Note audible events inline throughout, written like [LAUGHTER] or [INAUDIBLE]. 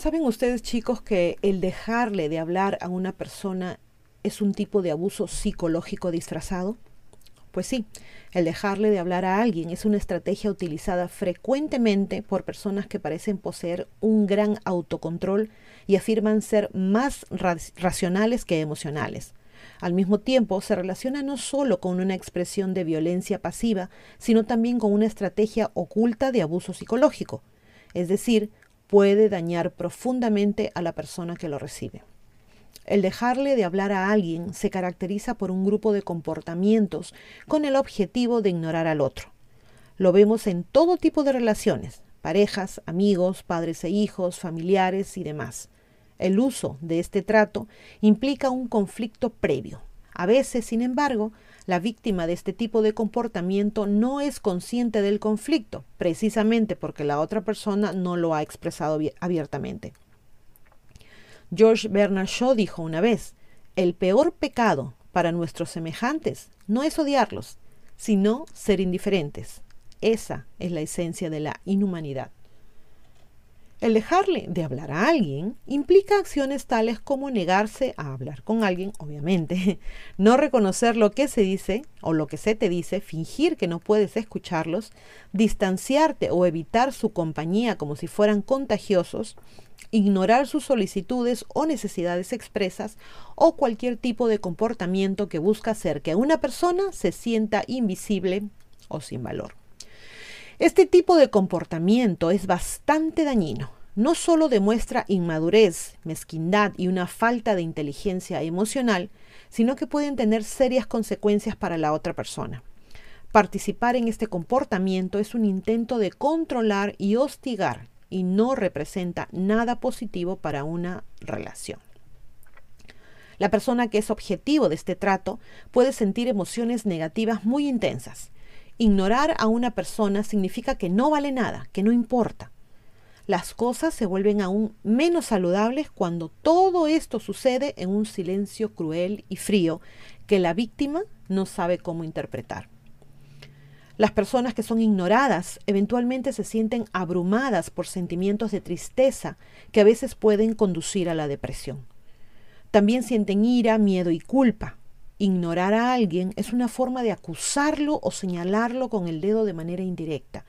¿Saben ustedes chicos que el dejarle de hablar a una persona es un tipo de abuso psicológico disfrazado? Pues sí, el dejarle de hablar a alguien es una estrategia utilizada frecuentemente por personas que parecen poseer un gran autocontrol y afirman ser más racionales que emocionales. Al mismo tiempo, se relaciona no solo con una expresión de violencia pasiva, sino también con una estrategia oculta de abuso psicológico, es decir, puede dañar profundamente a la persona que lo recibe. El dejarle de hablar a alguien se caracteriza por un grupo de comportamientos con el objetivo de ignorar al otro. Lo vemos en todo tipo de relaciones, parejas, amigos, padres e hijos, familiares y demás. El uso de este trato implica un conflicto previo. A veces, sin embargo, la víctima de este tipo de comportamiento no es consciente del conflicto, precisamente porque la otra persona no lo ha expresado abiertamente. George Bernard Shaw dijo una vez, el peor pecado para nuestros semejantes no es odiarlos, sino ser indiferentes. Esa es la esencia de la inhumanidad. El dejarle de hablar a alguien implica acciones tales como negarse a hablar con alguien, obviamente, [LAUGHS] no reconocer lo que se dice o lo que se te dice, fingir que no puedes escucharlos, distanciarte o evitar su compañía como si fueran contagiosos, ignorar sus solicitudes o necesidades expresas o cualquier tipo de comportamiento que busca hacer que una persona se sienta invisible o sin valor. Este tipo de comportamiento es bastante dañino. No solo demuestra inmadurez, mezquindad y una falta de inteligencia emocional, sino que pueden tener serias consecuencias para la otra persona. Participar en este comportamiento es un intento de controlar y hostigar y no representa nada positivo para una relación. La persona que es objetivo de este trato puede sentir emociones negativas muy intensas Ignorar a una persona significa que no vale nada, que no importa. Las cosas se vuelven aún menos saludables cuando todo esto sucede en un silencio cruel y frío que la víctima no sabe cómo interpretar. Las personas que son ignoradas eventualmente se sienten abrumadas por sentimientos de tristeza que a veces pueden conducir a la depresión. También sienten ira, miedo y culpa. Ignorar a alguien es una forma de acusarlo o señalarlo con el dedo de manera indirecta.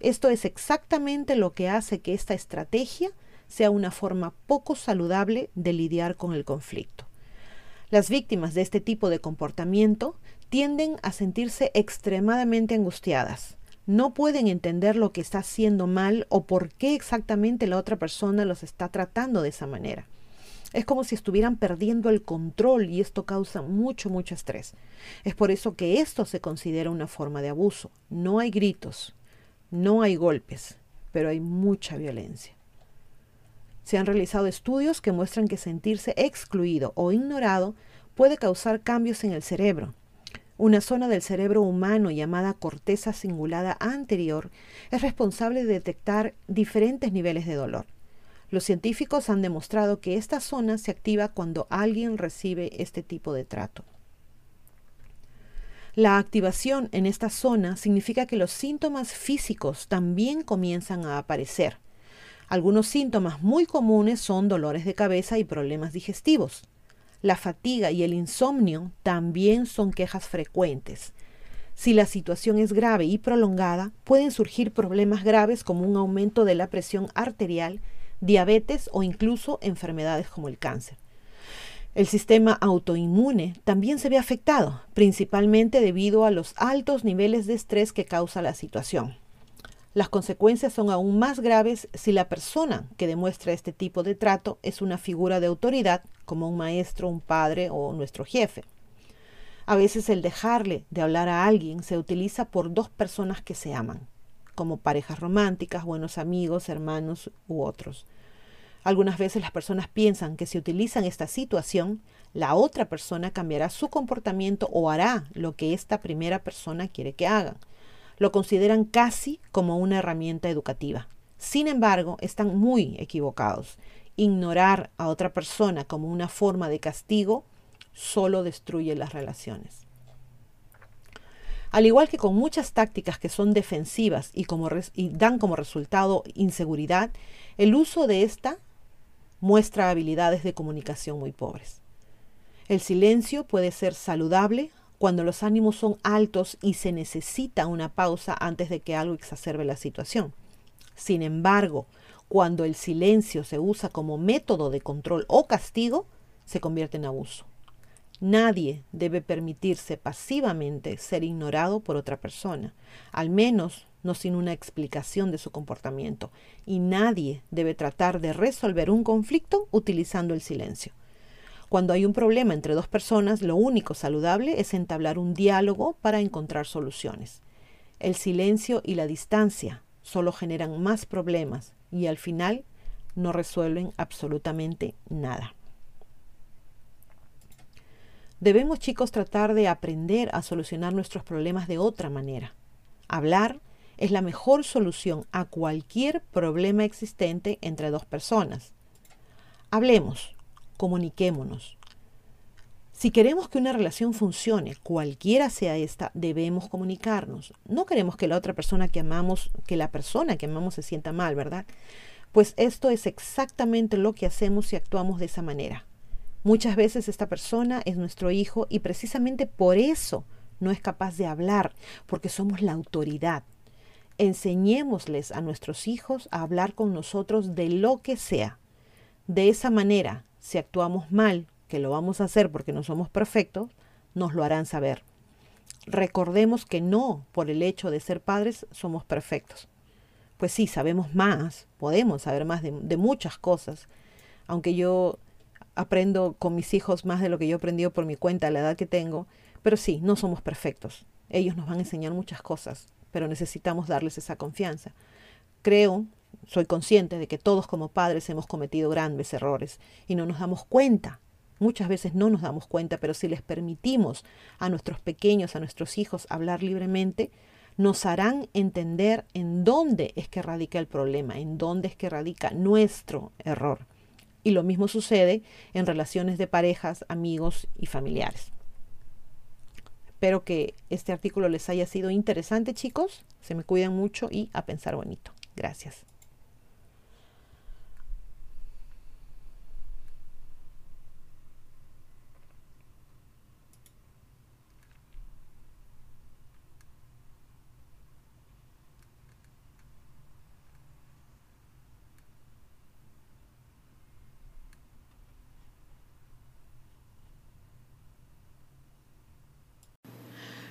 Esto es exactamente lo que hace que esta estrategia sea una forma poco saludable de lidiar con el conflicto. Las víctimas de este tipo de comportamiento tienden a sentirse extremadamente angustiadas. No pueden entender lo que está haciendo mal o por qué exactamente la otra persona los está tratando de esa manera. Es como si estuvieran perdiendo el control y esto causa mucho, mucho estrés. Es por eso que esto se considera una forma de abuso. No hay gritos, no hay golpes, pero hay mucha violencia. Se han realizado estudios que muestran que sentirse excluido o ignorado puede causar cambios en el cerebro. Una zona del cerebro humano llamada corteza cingulada anterior es responsable de detectar diferentes niveles de dolor. Los científicos han demostrado que esta zona se activa cuando alguien recibe este tipo de trato. La activación en esta zona significa que los síntomas físicos también comienzan a aparecer. Algunos síntomas muy comunes son dolores de cabeza y problemas digestivos. La fatiga y el insomnio también son quejas frecuentes. Si la situación es grave y prolongada, pueden surgir problemas graves como un aumento de la presión arterial diabetes o incluso enfermedades como el cáncer. El sistema autoinmune también se ve afectado, principalmente debido a los altos niveles de estrés que causa la situación. Las consecuencias son aún más graves si la persona que demuestra este tipo de trato es una figura de autoridad, como un maestro, un padre o nuestro jefe. A veces el dejarle de hablar a alguien se utiliza por dos personas que se aman como parejas románticas, buenos amigos, hermanos u otros. Algunas veces las personas piensan que si utilizan esta situación, la otra persona cambiará su comportamiento o hará lo que esta primera persona quiere que hagan. Lo consideran casi como una herramienta educativa. Sin embargo, están muy equivocados. Ignorar a otra persona como una forma de castigo solo destruye las relaciones. Al igual que con muchas tácticas que son defensivas y, dan como resultado inseguridad, el uso de esta muestra habilidades de comunicación muy pobres. El silencio puede ser saludable cuando los ánimos son altos y se necesita una pausa antes de que algo exacerbe la situación. Sin embargo, cuando el silencio se usa como método de control o castigo, se convierte en abuso. Nadie debe permitirse pasivamente ser ignorado por otra persona, al menos no sin una explicación de su comportamiento, y nadie debe tratar de resolver un conflicto utilizando el silencio. Cuando hay un problema entre dos personas, lo único saludable es entablar un diálogo para encontrar soluciones. El silencio y la distancia solo generan más problemas y al final no resuelven absolutamente nada. Debemos chicos tratar de aprender a solucionar nuestros problemas de otra manera. Hablar es la mejor solución a cualquier problema existente entre dos personas. Hablemos, comuniquémonos. Si queremos que una relación funcione, cualquiera sea esta, debemos comunicarnos. No queremos que la otra persona que amamos, que la persona que amamos se sienta mal, ¿verdad? Pues esto es exactamente lo que hacemos si actuamos de esa manera. Muchas veces esta persona es nuestro hijo y precisamente por eso no es capaz de hablar, porque somos la autoridad. Enseñémosles a nuestros hijos a hablar con nosotros de lo que sea. De esa manera, si actuamos mal, que lo vamos a hacer porque no somos perfectos, nos lo harán saber. Recordemos que no por el hecho de ser padres somos perfectos. Pues sí, sabemos más, podemos saber más de, de muchas cosas, aunque yo aprendo con mis hijos más de lo que yo he aprendido por mi cuenta a la edad que tengo, pero sí, no somos perfectos. Ellos nos van a enseñar muchas cosas, pero necesitamos darles esa confianza. Creo, soy consciente de que todos como padres hemos cometido grandes errores y no nos damos cuenta. Muchas veces no nos damos cuenta, pero si les permitimos a nuestros pequeños, a nuestros hijos hablar libremente, nos harán entender en dónde es que radica el problema, en dónde es que radica nuestro error. Y lo mismo sucede en relaciones de parejas, amigos y familiares. Espero que este artículo les haya sido interesante, chicos. Se me cuidan mucho y a pensar bonito. Gracias.